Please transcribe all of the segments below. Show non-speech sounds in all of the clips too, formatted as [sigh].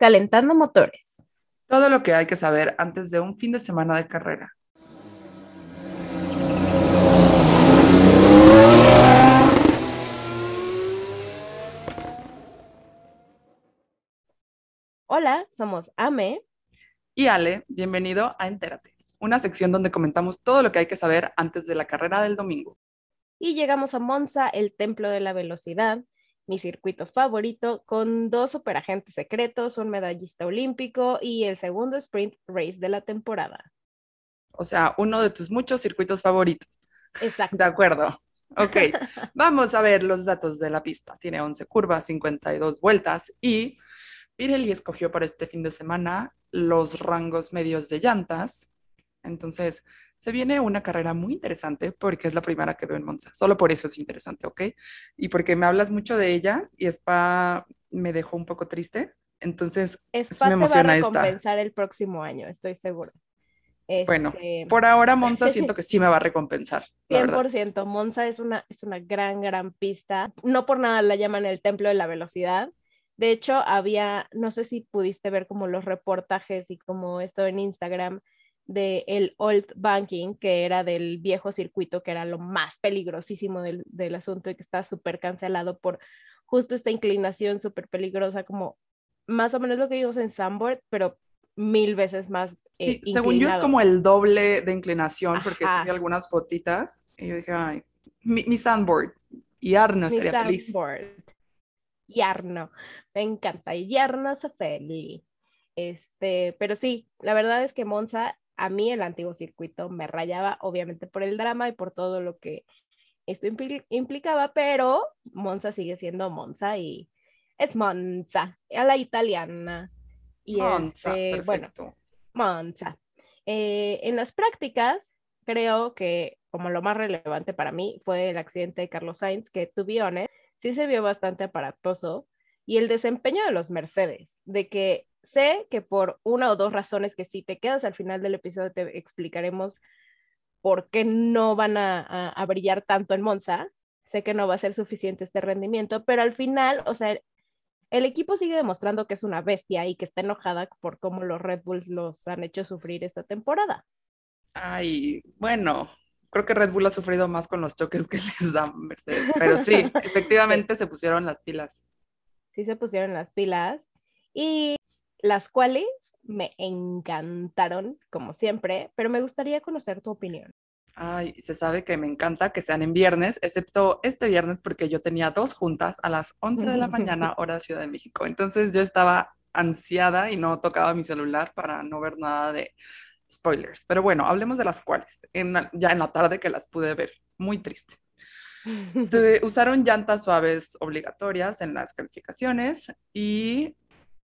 Calentando motores. Todo lo que hay que saber antes de un fin de semana de carrera. Hola, somos Ame. Y Ale, bienvenido a Entérate, una sección donde comentamos todo lo que hay que saber antes de la carrera del domingo. Y llegamos a Monza, el templo de la velocidad, mi circuito favorito, con dos superagentes secretos, un medallista olímpico y el segundo sprint race de la temporada. O sea, uno de tus muchos circuitos favoritos. Exacto. De acuerdo. Ok, [laughs] vamos a ver los datos de la pista. Tiene 11 curvas, 52 vueltas y Pirelli escogió para este fin de semana los rangos medios de llantas. Entonces, se viene una carrera muy interesante porque es la primera que veo en Monza. Solo por eso es interesante, ¿ok? Y porque me hablas mucho de ella y Spa me dejó un poco triste. Entonces, Spa me emociona te va a recompensar el próximo año, estoy seguro. Bueno, este, por ahora Monza siento que sí me va a recompensar. 100%, Monza es una, es una gran, gran pista. No por nada la llaman el templo de la velocidad. De hecho, había, no sé si pudiste ver como los reportajes y como esto en Instagram, del el Old Banking, que era del viejo circuito, que era lo más peligrosísimo del, del asunto y que está súper cancelado por justo esta inclinación súper peligrosa, como más o menos lo que vimos en Sandboard, pero mil veces más. Eh, según yo es como el doble de inclinación, porque sí vi algunas fotitas y yo dije, ay, mi, mi Sandboard. Y Arno estaría mi sandboard. Y Arno, me encanta. Y Arno se feliz. Este, pero sí, la verdad es que Monza a mí el antiguo circuito me rayaba, obviamente por el drama y por todo lo que esto implicaba, pero Monza sigue siendo Monza y es Monza, a la italiana. Y Monza, este, bueno, Monza. Eh, en las prácticas, creo que como lo más relevante para mí fue el accidente de Carlos Sainz, que tuvieron, sí se vio bastante aparatoso, y el desempeño de los Mercedes, de que sé que por una o dos razones que si te quedas al final del episodio te explicaremos por qué no van a, brillar tanto en Monza. Sé que no va a ser suficiente este rendimiento, pero al final, o sea, el equipo sigue demostrando que es una bestia y que está enojada por cómo los Red Bulls los han hecho sufrir esta temporada. Ay, bueno, creo que Red Bull ha sufrido más con los choques que [laughs] les dan Mercedes, pero [laughs] sí, efectivamente se pusieron las pilas. Sí, se pusieron las pilas. Y las cuales me encantaron, como siempre, pero me gustaría conocer tu opinión. Ay, se sabe que me encanta que sean en viernes, excepto este viernes porque yo tenía dos juntas a las 11 de la [laughs] mañana, hora Ciudad de México. Entonces yo estaba ansiada y no tocaba mi celular para no ver nada de spoilers. Pero bueno, hablemos de las cuales, ya en la tarde que las pude ver. Muy triste. [laughs] Se usaron llantas suaves obligatorias en las calificaciones y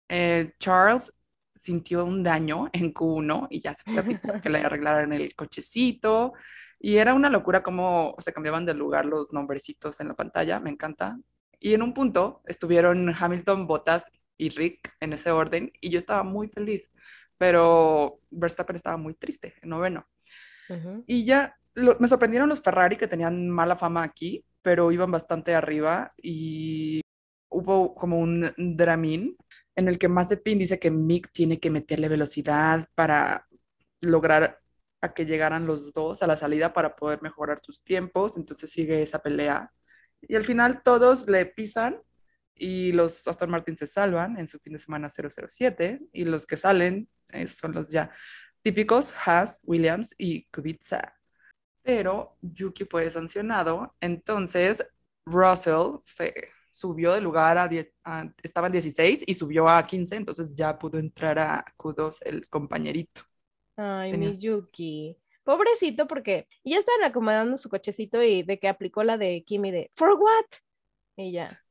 eh, Charles sintió un daño en Q1 y ya se fue a que le [laughs] arreglaran el cochecito. Y era una locura cómo se cambiaban de lugar los nombrecitos en la pantalla, me encanta. Y en un punto estuvieron Hamilton, Bottas y Rick en ese orden y yo estaba muy feliz, pero Verstappen estaba muy triste en noveno. Y ya me sorprendieron los Ferrari que tenían mala fama aquí, pero iban bastante arriba y hubo como un dramín en el que Mazepin dice que Mick tiene que meterle velocidad para lograr a que llegaran los dos a la salida para poder mejorar sus tiempos, entonces sigue esa pelea. Y al final todos le pisan y los Aston Martin se salvan en su fin de semana 007 y los que salen eh, son los ya típicos Haas, Williams y Kubica. Pero Yuki fue sancionado, entonces Russell se subió de lugar a, 10, estaba en 16 y subió a 15, entonces ya pudo entrar a Q2 el compañerito. Ay, mi Yuki. Pobrecito, porque ya estaban acomodando su cochecito y de que aplicó la de Kimi de ¿For what? Y ya.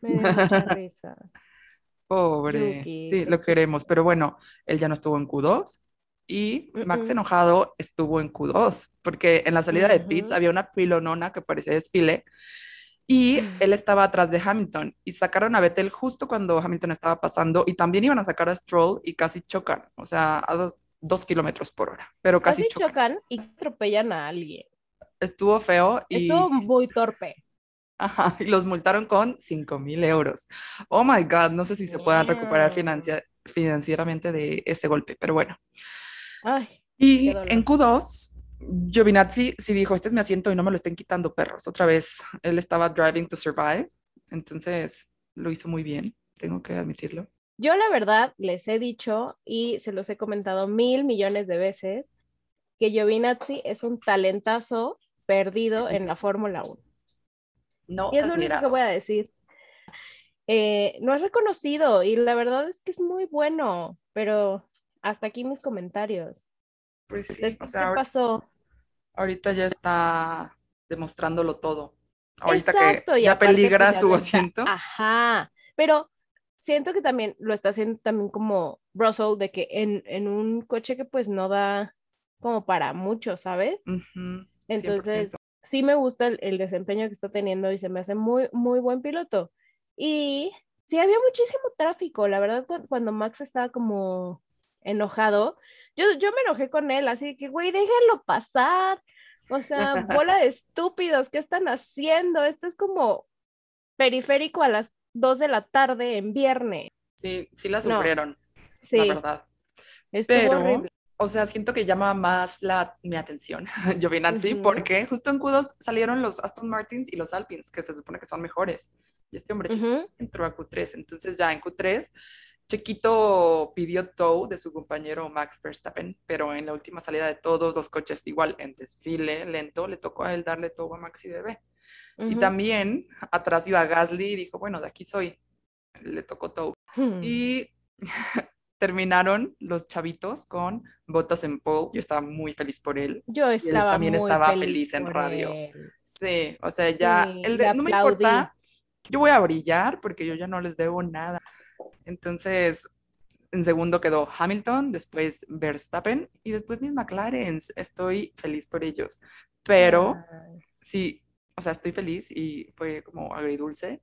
Me dio mucha [laughs] risa. Pobre. Sí, lo queremos. Pero bueno, él ya no estuvo en Q2 y Max enojado estuvo en Q2, porque en la salida de pits había una pilonona que parecía desfile y él estaba atrás de Hamilton y sacaron a Vettel justo cuando Hamilton estaba pasando y también iban a sacar a Stroll y casi chocan, o sea, a dos, kilómetros por hora, pero casi, casi chocan. y atropellan a alguien. Estuvo feo y... Estuvo muy torpe. Ajá, y los multaron con 5 mil euros. Oh my God, no sé si se puedan recuperar financieramente de ese golpe, pero bueno. Ay, y en Q2, Giovinazzi sí dijo, este es mi asiento y no me lo estén quitando perros. Otra vez, él estaba driving to survive, entonces lo hizo muy bien, tengo que admitirlo. Yo la verdad les he dicho y se los he comentado mil millones de veces que Giovinazzi es un talentazo perdido en la Fórmula 1. No, Y es lo único que voy a decir. Eh, no es reconocido y la verdad es que es muy bueno, pero hasta aquí mis comentarios. Pues sí, Después, o sea, ¿qué pasó? Ahorita ya está demostrándolo todo. Ahorita Exacto, que ya peligra pues, ya su asiento. Ajá, pero siento que también lo está haciendo también como Russell, de que en, en un coche que pues no da como para mucho, ¿sabes? Entonces, 100%. sí me gusta el, el desempeño que está teniendo y se me hace muy, muy buen piloto. Y sí, había muchísimo tráfico, la verdad, cu- cuando Max estaba como enojado, yo, yo me enojé con él, así que, güey, déjenlo pasar. O sea, [laughs] bola de estúpidos, ¿qué están haciendo? Esto es como periférico a las 2 de la tarde en viernes. Sí, sí la No, sufrieron, Sí, la verdad. estuvo Pero, horrible. o sea, siento que llama más la, mi atención [laughs] Giovinazzi, Ujú. porque justo en Q2 salieron los Aston Martins y los Alpines, que se supone que son mejores. Y este hombrecito Ujú. entró a Q3. Entonces ya en Q3, Chequito pidió tow de su compañero Max Verstappen, pero en la última salida de todos los coches, igual en desfile lento, le tocó a él darle tow a Maxi Bebé. Y también atrás iba Gasly y dijo, bueno, de aquí soy. Le tocó tow. Hmm. Y [laughs] terminaron los chavitos con botas en pole. Yo estaba muy feliz por él. Yo él estaba también muy estaba feliz, feliz en radio. él. Sí, o sea, ya, Sí, el de, no me importa, yo voy a brillar porque yo ya no les debo nada. Entonces, en segundo quedó Hamilton, después Verstappen y después mis McLarens. Estoy feliz por ellos. Pero Ay. sí, o sea, estoy feliz y fue como agridulce,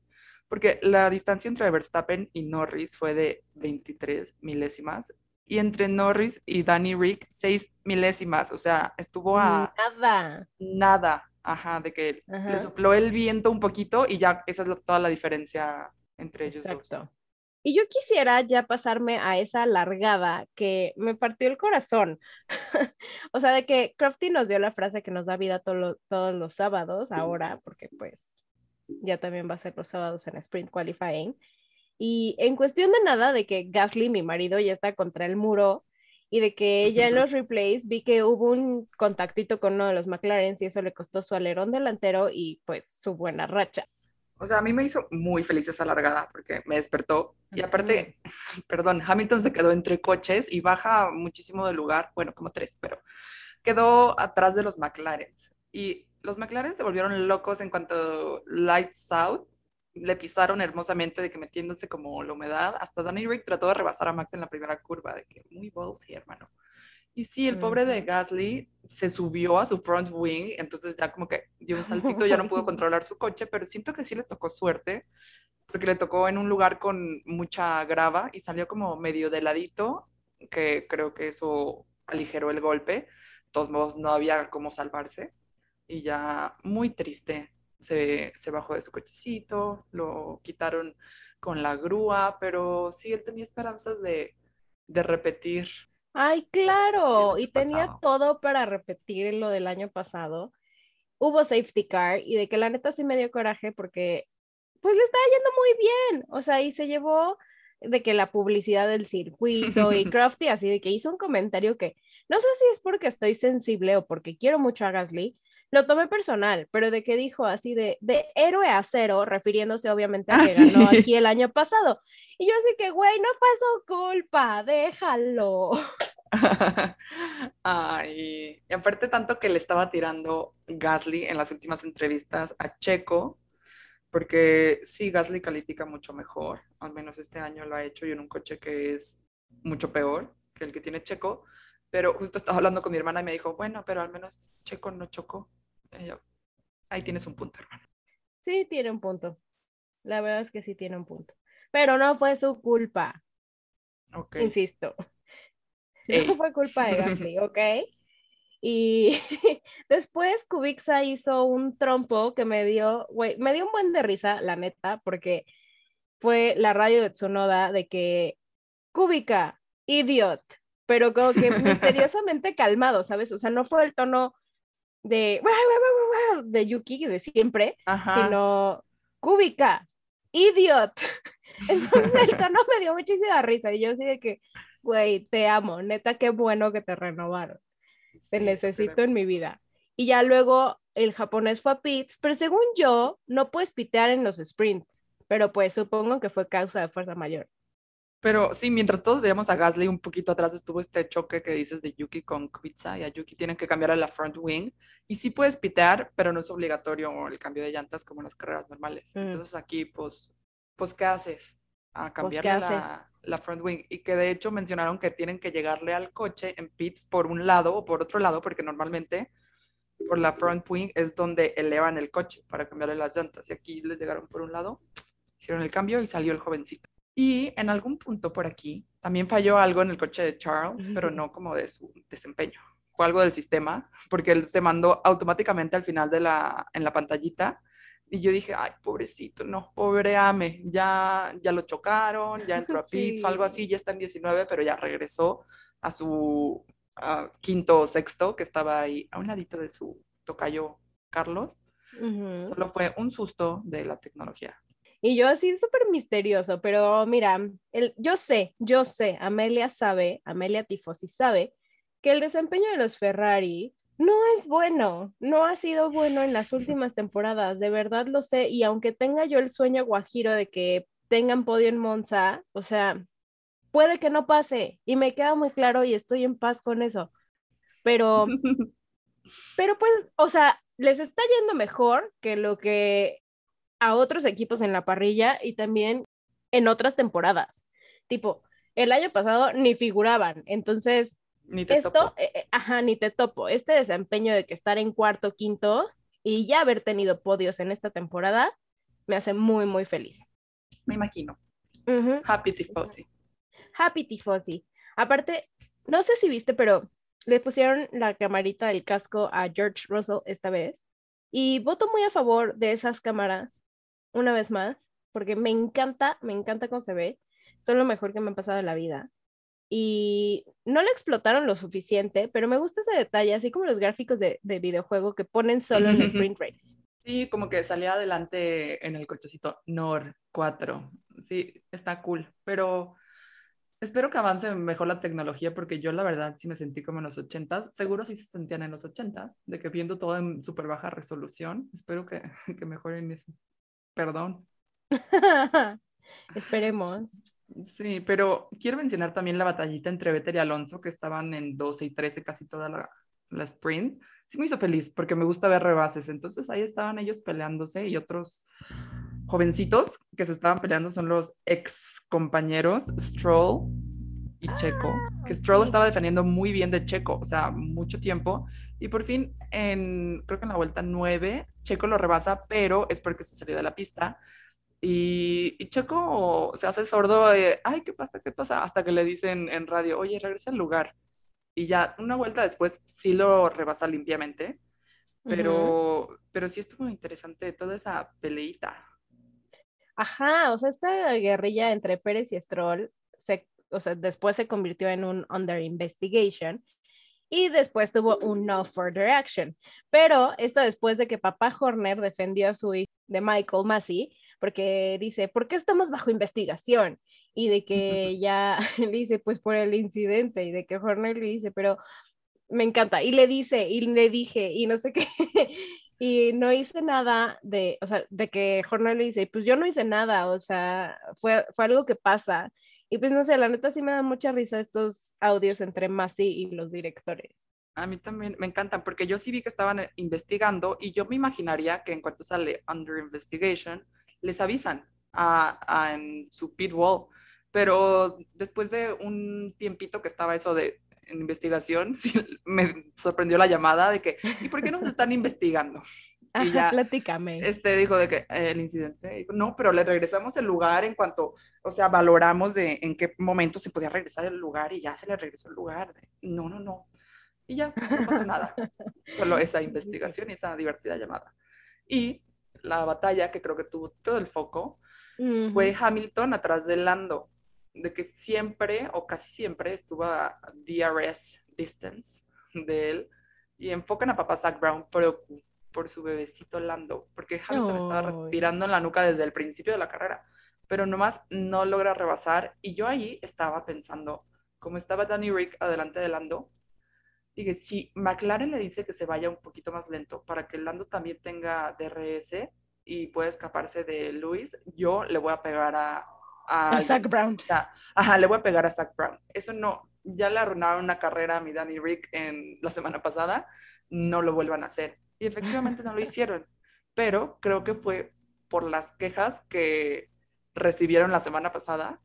porque la distancia entre Verstappen y Norris fue de 23 milésimas y entre Norris y Danny Rick 6 milésimas, o sea, estuvo a Nada. nada, ajá, de que le Ajá. sopló el viento un poquito y ya esa es toda la diferencia entre ellos dos. Y yo quisiera ya pasarme a esa largada que me partió el corazón. [laughs] o sea, de que Crofty nos dio la frase que nos da vida todo lo- todos los sábados ahora, porque pues ya también va a ser los sábados en Sprint Qualifying. Y en cuestión de nada, de que Gasly, mi marido, ya está contra el muro y de que ya en los replays vi que hubo un contactito con uno de los McLaren y eso le costó su alerón delantero y pues su buena racha. O sea, a mí me hizo muy feliz esa largada porque me despertó. Y aparte, [laughs] perdón, Hamilton se quedó entre coches y baja muchísimo de lugar, bueno, como tres, pero quedó atrás de los McLaren. Y los McLaren se volvieron locos en cuanto Lights Out le pisaron hermosamente de que metiéndose como la humedad. Hasta Danny Rick trató de rebasar a Max en la primera curva, de que muy ballsy, hermano. Y sí, el pobre de. Gasly se subió a su front wing, entonces ya como que dio un saltito, ya no pudo [laughs] controlar su coche, pero siento que sí le tocó suerte, porque le tocó en un lugar con mucha grava y salió como medio de ladito, que creo que eso aligeró el golpe. De todos modos, no había cómo salvarse. Y ya muy triste, se, se bajó de su cochecito, lo quitaron con la grúa, pero sí, él tenía esperanzas de, de repetir Ay, claro, y tenía pasado. todo para repetir lo del año pasado. Hubo safety car y de que la neta sí me dio coraje porque pues le estaba yendo muy bien, o sea, y se llevó de que la publicidad del circuito y [laughs] Crofty así de que hizo un comentario que no sé si es porque estoy sensible o porque quiero mucho a Gasly, lo tomé personal, pero de que dijo así de, de héroe a cero, refiriéndose obviamente a Ah, que ganó aquí el año pasado. Y yo así que, güey, no fue su culpa, déjalo. [laughs] Ay, y aparte tanto que le estaba tirando Gasly en las últimas entrevistas a Checo, porque sí, Gasly califica mucho mejor, al menos este año lo ha hecho y en un coche que es mucho peor que el que tiene Checo, pero justo estaba hablando con mi hermana y me dijo, bueno, pero al menos Checo no chocó. Y yo, ahí tienes un punto, hermana. Sí, tiene un punto. La verdad es que sí tiene un punto. Pero no fue su culpa, Ok. insisto. Ey. No fue culpa de [laughs] Gasly, ¿ok? Y [laughs] después Kubica hizo un trompo que me dio, güey, me dio un buen de risa, la neta, porque fue la radio de Tsunoda de que Cúbica, idiot, pero como que [laughs] misteriosamente calmado, ¿sabes? O sea, no fue el tono de, de Yuki de siempre, sino cúbica, idiot. [laughs] Entonces el tono me dio muchísima risa y yo así de que, güey, te amo, neta, qué bueno que te renovaron. te necesito en mi pues vida. Y ya luego el japonés fue a pits, pero según yo, no puedes pitear en los sprints, pero pues supongo que fue causa de fuerza mayor. Pero sí, mientras todos veíamos a Gasly un poquito atrás, estuvo este choque que dices de Yuki con Kubica y a Yuki tienen que cambiar a la front wing. Y sí puedes pitear, pero no es obligatorio el cambio de llantas como en las carreras normales. Mm. Entonces aquí, pues, pues, ¿qué haces? A pues, cambiar la, la, front wing. Y que de hecho mencionaron que tienen que llegarle al coche en pits por un lado o por otro lado, porque normalmente por la front wing es donde elevan el coche para cambiarle las llantas. Y aquí les llegaron por un lado, hicieron el cambio y salió el jovencito. Y en algún punto por aquí también falló algo en el coche de Charles, pero no como de su desempeño. Fue algo del sistema, porque él se mandó automáticamente al final de la, en la pantallita. Y yo dije, ay, pobrecito, no, pobre Ame, ya, ya lo chocaron, ya entró a [laughs] pits o algo así, ya está en 19, pero ya regresó a su quinto o sexto, que estaba ahí a un ladito de su tocayo Carlos. Solo fue un susto de la tecnología. Y yo así súper misterioso, pero mira, el, yo sé, yo sé, Amelia sabe, Amelia Tifosi sabe que el desempeño de los Ferrari no es bueno, no ha sido bueno en las últimas temporadas, de verdad lo sé, y aunque tenga yo el sueño guajiro de que tengan podio en Monza, o sea, puede que no pase, y me queda muy claro y estoy en paz con eso, pero, [laughs] pero pues, o sea, les está yendo mejor que lo que a otros equipos en la parrilla y también en otras temporadas. Tipo, el año pasado ni figuraban, entonces ni te esto, topo. Eh, eh, ajá, ni te topo. Este desempeño de que estar en cuarto, quinto y ya haber tenido podios en esta temporada me hace muy, muy feliz. Me imagino. Happy Tifosi. Happy Tifosi. Aparte, no sé si viste, pero le pusieron la camarita del casco a George Russell esta vez y voto muy a favor de esas cámaras una vez más, porque me encanta, me encanta cómo se ve. Son lo mejor que me ha pasado en la vida. Y no lo explotaron lo suficiente, pero me gusta ese detalle, así como los gráficos de, de videojuego que ponen solo en [laughs] sprint race. Sí, como que salía adelante en el cochecito NOR 4. Sí, está cool, pero espero que avance mejor la tecnología porque yo la verdad sí me sentí como en los 80s. Seguro sí se sentían en los 80s, de que viendo todo en súper baja resolución. Espero que, [laughs] que mejoren eso. Perdón. [laughs] Esperemos. Sí, pero quiero mencionar también la batallita entre Vettel y Alonso, que estaban en 12 y 13 casi toda la, la sprint. Sí me hizo feliz porque me gusta ver rebases. Entonces ahí estaban ellos peleándose y otros jovencitos que se estaban peleando son los ex compañeros Stroll y Checo, ah, que Stroll estaba defendiendo muy bien de Checo, o sea, mucho tiempo. Y por fin, en, creo que en la vuelta 9, Checo lo rebasa, pero es porque se salió de la pista. Y, Checo se hace sordo, ay, ¿qué pasa? ¿Qué pasa? Hasta que le dicen en radio, oye, regresa al lugar. Y ya una vuelta después sí lo rebasa limpiamente, pero, pero sí estuvo interesante toda esa peleita. Ajá, o sea, esta guerrilla entre Pérez y Stroll, se, o sea, después se convirtió en un under investigation y después tuvo un no further action. Pero esto después de que papá Horner defendió a su hijo de Michael Massey, porque dice, ¿por qué estamos bajo investigación? Y de que [laughs] ya [laughs] dice, pues por el incidente, y de que Horner le dice, pero me encanta, y le dice, y le dije, y no sé qué, [laughs] y no hice nada de, o sea, de que Horner le dice, pues yo no hice nada, o sea, fue, fue algo que pasa, y pues no sé, la neta sí me da mucha risa estos audios entre Masi y los directores. A mí también me encantan porque yo sí vi que estaban eh, investigando y yo me imaginaría que en cuanto sale Under Investigation, les avisan a, en su pit wall. Pero después de un tiempito que estaba eso de investigación, [laughs] sí, me sorprendió la llamada de que, ¿y por qué nos [laughs] están investigando? Y ya, platícame. Este dijo de que eh, el incidente, no, pero le regresamos el lugar en cuanto, o sea, valoramos de en qué momento se podía regresar el lugar y ya se le regresó el lugar. no, no, no. Y ya, no pasó nada. [laughs] Solo esa investigación y esa divertida llamada. Y la batalla que creo que tuvo todo el foco fue Hamilton atrás de Lando. de que siempre o casi siempre estuvo a DRS distance de él y enfocan a papá Zach Brown por, por su bebecito Lando, porque Hamilton estaba respirando en la nuca desde el principio de la carrera, pero nomás no logra rebasar y yo ahí estaba pensando, como estaba Danny Rick adelante de Lando, dije, si McLaren le dice que se vaya un poquito más lento para que Lando también tenga DRS y pueda escaparse de Luis, yo le voy a pegar a... A, Zach Brown. O sea, ajá, le voy a pegar a Zach Brown. Eso no, ya le arruinaron una carrera a mi Danny Rick en la semana pasada, no lo vuelvan a hacer. Y efectivamente no lo hicieron, pero creo que fue por las quejas que recibieron la semana pasada,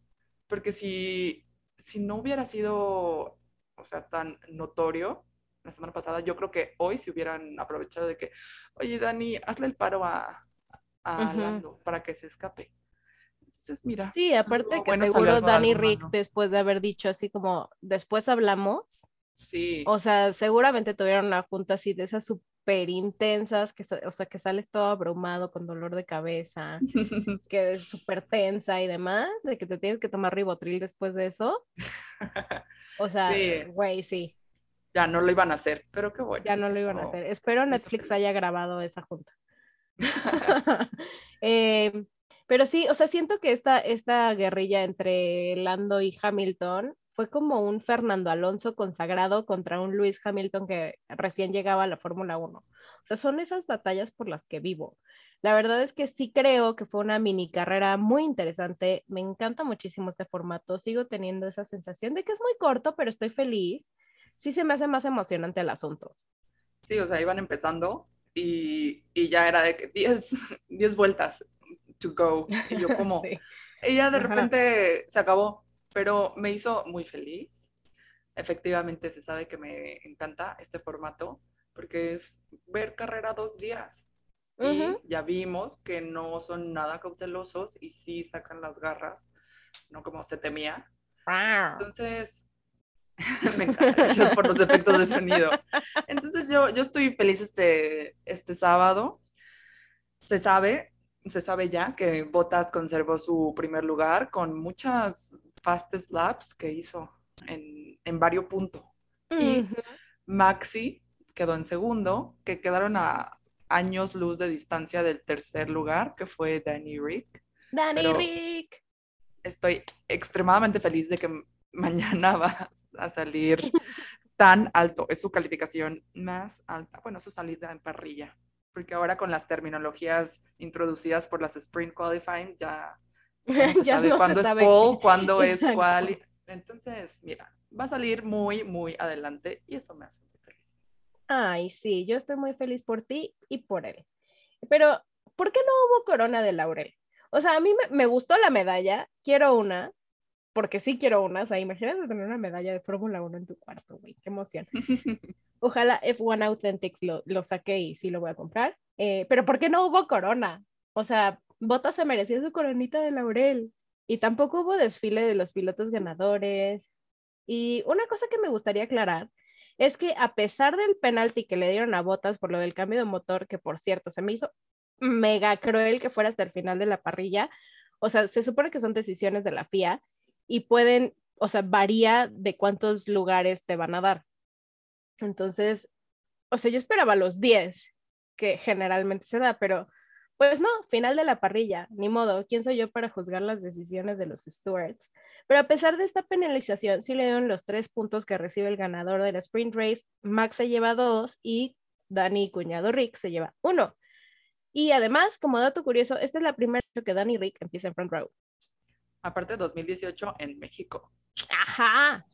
porque si, si no hubiera sido o sea, tan notorio la semana pasada, yo creo que hoy se hubieran aprovechado de que, oye, Dani, hazle el paro a, a Lando para que se escape. Entonces, mira. Sí, aparte que seguro Dani Rick, después de haber dicho así como, después hablamos. Sí. O sea, seguramente tuvieron una junta así de esas súper intensas, que, o sea, que sales todo abrumado con dolor de cabeza, [laughs] que es súper tensa y demás, de que te tienes que tomar ribotril después de eso. O sea, güey, sí. Ya no lo iban a hacer, pero qué bueno. Ya no lo iban a hacer. Espero Netflix haya grabado esa junta. [laughs] Eh, pero sí, o sea, siento que esta, esta guerrilla entre Lando y Hamilton fue como un Fernando Alonso consagrado contra un Luis Hamilton que recién llegaba a la Fórmula 1. O sea, son esas batallas por las que vivo. La verdad es que sí creo que fue una mini carrera muy interesante. Me encanta muchísimo este formato. Sigo teniendo esa sensación de que es muy corto, pero estoy feliz. Sí se me hace más emocionante el asunto. Sí, o sea, iban empezando y, y ya era de que 10, 10 [laughs] vueltas to go. Y yo [laughs] como, ella de repente se acabó, pero me hizo muy feliz. Efectivamente, se sabe que me encanta este formato porque es ver carrera dos días. Y ya vimos que no son nada cautelosos y sí sacan las garras, no como se temía. Entonces, [laughs] me encanta, por los efectos de sonido. Entonces yo, yo estoy feliz este, este sábado. Se sabe, se sabe ya que Bottas conservó su primer lugar con muchas fast slaps que hizo en, en varios puntos. Y Maxi quedó en segundo, que quedaron a años luz de distancia del tercer lugar, que fue Danny Rick. Danny Rick. Estoy extremadamente feliz de que mañana [laughs] va a salir [laughs] tan alto. Es su calificación más alta. Bueno, su salida en parrilla. Porque ahora con las terminologías introducidas por las Sprint Qualifying ya, [laughs] se sabe cuándo es pole, cuándo es cual. Entonces, mira, va a salir muy, muy adelante y eso me hace Ay, sí, yo estoy muy feliz por ti y por él. Pero, ¿por qué no hubo corona de laurel? O sea, a mí me, gustó la medalla, quiero una, porque sí quiero una. O sea, imagínate tener una medalla de Fórmula 1 en tu cuarto, güey, qué emoción. [laughs] Ojalá F1 Authentics lo, lo saque y sí lo voy a comprar. Eh, pero, ¿por qué no hubo corona? O sea, Bota se merecía su coronita de laurel. Y tampoco hubo desfile de los pilotos ganadores. Y una cosa que me gustaría aclarar es que a pesar del penalti que le dieron a Botas por lo del cambio de motor, que por cierto se me hizo mega cruel que fuera hasta el final de la parrilla, o sea, se supone que son decisiones de la FIA y pueden, o sea, varía de cuántos lugares te van a dar. Entonces, o sea, yo esperaba los 10 que generalmente se da, pero pues no, final de la parrilla, ni modo, ¿quién soy yo para juzgar las decisiones de los stewards? Pero a pesar de esta penalización, sí le dieron los tres puntos que recibe el ganador de la sprint race. Max se lleva dos y Dani Cuñado Rick se lleva uno. Y además, como dato curioso, esta es la primera vez que Dani Rick empieza en front row. Aparte 2018 en México. Ajá.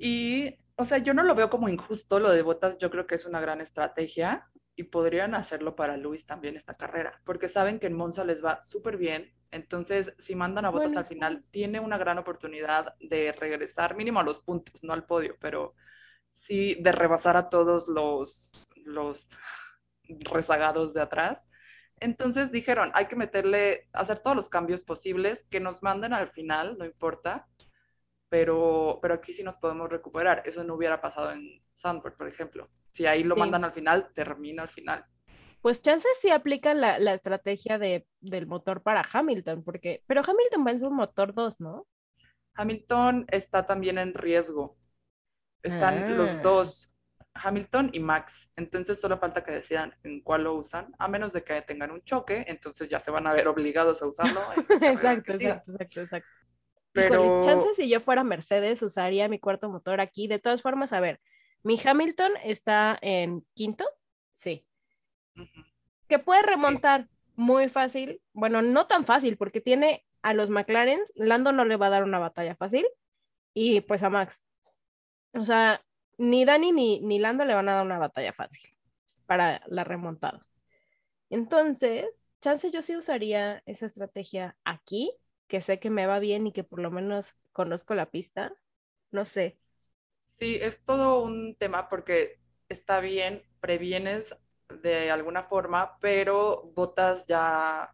Y, o sea, yo no lo veo como injusto lo de botas, yo creo que es una gran estrategia y podrían hacerlo para Luis también esta carrera, porque saben que en Monza les va súper bien. Entonces, si mandan a Botas al final, tiene una gran oportunidad de regresar mínimo a los puntos, no al podio, pero sí de rebasar a todos los, los rezagados de atrás. Entonces dijeron, hay que meterle, hacer todos los cambios posibles, que nos manden al final, no importa, pero, pero aquí sí nos podemos recuperar. Eso no hubiera pasado en Sandford, por ejemplo. Si ahí lo mandan al final, termina al final. Pues chances sí aplican la, la estrategia de, del motor para Hamilton, porque, pero Hamilton va en su motor 2, ¿no? Hamilton está también en riesgo. Están Ah. los dos, Hamilton y Max. Entonces solo falta que decidan en cuál lo usan, a menos de que tengan un choque, entonces ya se van a ver obligados a usarlo. [laughs] exacto, exacto, exacto, exacto. Pero Híjole, chance si yo fuera Mercedes, usaría mi cuarto motor aquí. De todas formas, a ver, mi Hamilton está en quinto, sí, que puede remontar muy fácil. Bueno, no tan fácil, porque tiene a los McLaren, Lando no le va a dar una batalla fácil, y pues a Max. O sea, ni Dani ni, ni Lando le van a dar una batalla fácil para la remontada. Entonces, chance yo sí usaría esa estrategia aquí, que sé que me va bien y que por lo menos conozco la pista. No sé. Sí, es todo un tema porque está bien, previenes de alguna forma, pero Botas ya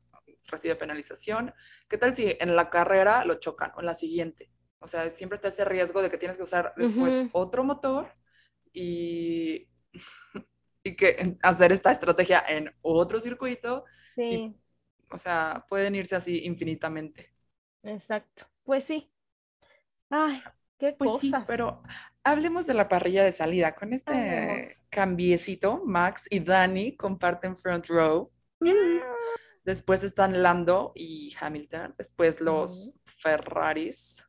recibe penalización. ¿Qué tal si en la carrera lo chocan o en la siguiente? O sea, siempre está ese riesgo de que tienes que usar después otro motor y, [laughs] y que hacer esta estrategia en otro circuito. Sí, O sea, pueden irse así infinitamente. exacto. Pues sí. Ay, qué Pues sí, cosas. pero hablemos de la parrilla de salida. Con este Hablemos. cambiecito, Max y Dani comparten front row. Mm. Después están Lando y Hamilton. Después los Ferraris.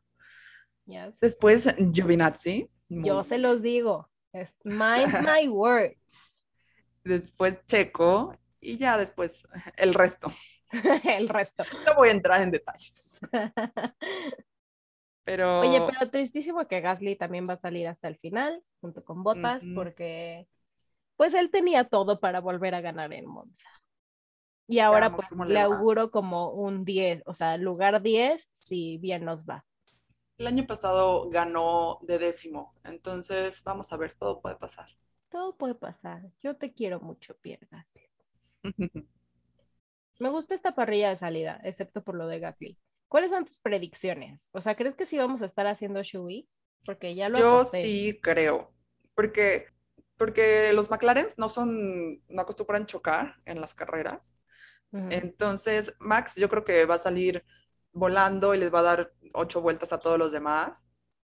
Yes. Después Giovinazzi. muy Yo se los digo. Es mind [laughs] my words. Después Checo. Y ya después el resto. [laughs] El resto. No voy a entrar en detalles. [laughs] Pero, Oye, pero tristísimo que Gasly también va a salir hasta el final, junto con Botas, porque pues él tenía todo para volver a ganar en Monza. Y ahora Veamos pues le auguro como un 10, o sea, lugar 10, si bien nos va. el año pasado ganó de décimo. Entonces, vamos a ver, todo puede pasar. Todo puede pasar. Yo te quiero mucho, Pierre Gasly. [laughs] Me gusta esta parrilla de salida, excepto por lo de Gasly. ¿Cuáles son tus predicciones? O sea, ¿crees que sí vamos a estar haciendo Shui? Porque ya lo Yo aposté. sí creo, porque, porque los McLaren no son, no acostumbran chocar en las carreras. Ujú. Entonces, Max yo creo que va a salir volando y les va a dar ocho vueltas a todos los demás.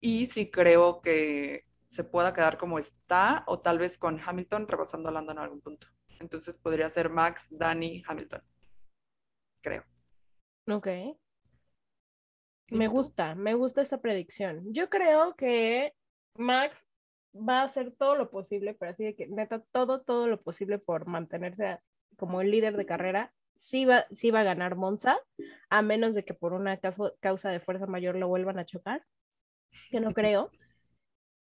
Y sí creo que se pueda quedar como está o tal vez con Hamilton rebasando a Lando en algún punto. Entonces podría ser Max, Danny, Hamilton. Creo. Ok. ¿Y Me gusta, me gusta esa predicción. Yo creo que Max va a hacer todo lo posible, pero así de que neta, todo, todo lo posible por mantenerse como el líder de carrera. Sí va, sí va a ganar Monza, a menos de que por una caso- causa de fuerza mayor lo vuelvan a chocar, que no [laughs] creo.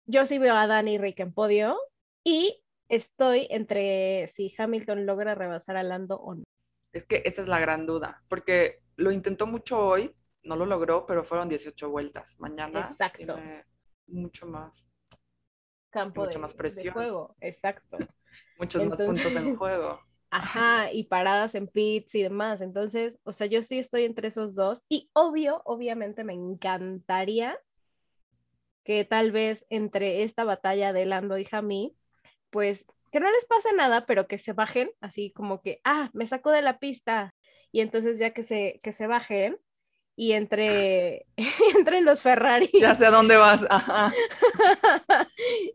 Yo sí veo a Dani Rick en podio y estoy entre si Hamilton logra rebasar a Lando o no. Es que esa es la gran duda, porque lo intentó mucho hoy, no lo logró, pero fueron 18 vueltas. Mañana Exacto. tiene mucho más, Campo Mucha de, más de presión. juego, exacto. [laughs] muchos más puntos en juego. [laughs] Ajá, y paradas en pits y demás. Entonces, o sea, yo sí estoy entre esos dos. Y obvio, obviamente me encantaría que tal vez entre esta batalla de Lando y Jamí, pues que no les pase nada, pero que se bajen, así como que, ah, me sacó de la pista. Y entonces ya que se, que se bajen y entre, [laughs] entre los Ferrari. Ya sé a dónde vas. [laughs] Ajá.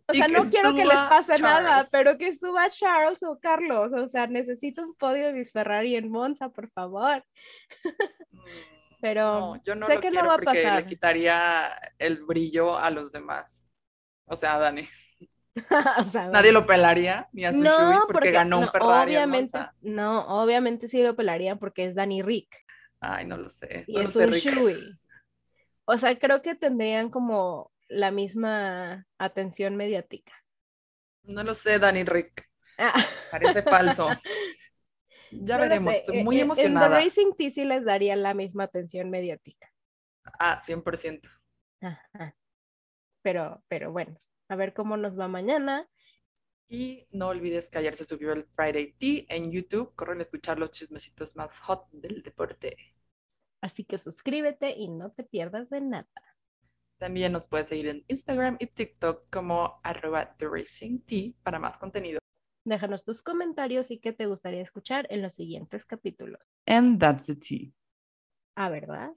o sea, no quiero que les pase nada, pero que suba Charles o Carlos. O sea, necesito un podio de mis Ferrari en Monza, por favor. Pero No, yo no sé lo que no va a pasar. le quitaría el brillo a los demás. O sea, a Dani. [laughs] o sea, Nadie lo pelaría ni a su Shui porque, ganó un no, Ferrari en obviamente, Monza. no, obviamente sí lo pelarían porque es Danny Rick Ay, no lo sé. y No es sé, un Rick. Shui. O sea, creo que tendrían como la misma atención mediática. No lo sé, Dani Rick. Ah, Parece falso. [laughs] Ya no veremos. Estoy eh, muy eh, emocionada. En The Racing T sí les darían la misma atención mediática. Ah, 100%. Ajá. Pero, pero bueno, a ver cómo nos va mañana. Y no olvides que ayer se subió el Friday Tea en YouTube. Corren a escuchar los chismecitos más hot del deporte. Así que suscríbete y no te pierdas de nada. También nos puedes seguir en Instagram y TikTok como arroba The Racing Tea para más contenido. Déjanos tus comentarios y qué te gustaría escuchar en los siguientes capítulos. And that's the tea. Ah, ¿verdad?